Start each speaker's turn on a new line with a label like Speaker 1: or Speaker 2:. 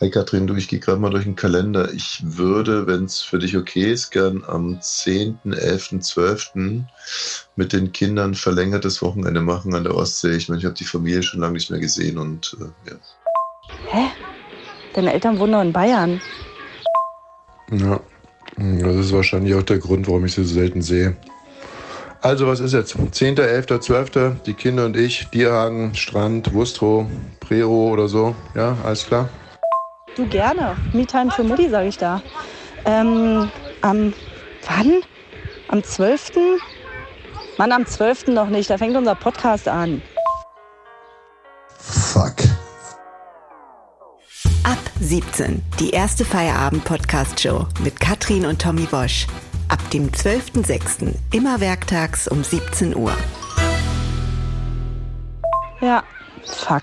Speaker 1: Hey Katrin, du, ich gehe gerade mal durch den Kalender. Ich würde, wenn es für dich okay ist, gern am 10., 11., 12. mit den Kindern verlängertes Wochenende machen an der Ostsee. Ich meine, ich habe die Familie schon lange nicht mehr gesehen und äh, ja.
Speaker 2: Hä? Deine Eltern wohnen noch in Bayern.
Speaker 1: Ja, das ist wahrscheinlich auch der Grund, warum ich sie so selten sehe. Also, was ist jetzt? 10., 11., 12., die Kinder und ich, Dierhagen, Strand, Wustrow, Prero oder so. Ja, alles klar?
Speaker 2: Du gerne. Me-Time für Mutti, sage ich da. Ähm, am, wann? Am 12.? Mann, am 12. noch nicht. Da fängt unser Podcast an.
Speaker 1: Fuck.
Speaker 3: Ab 17. Die erste Feierabend-Podcast-Show mit Katrin und Tommy Bosch. Ab dem 12.06. Immer werktags um 17 Uhr.
Speaker 2: Ja, fuck.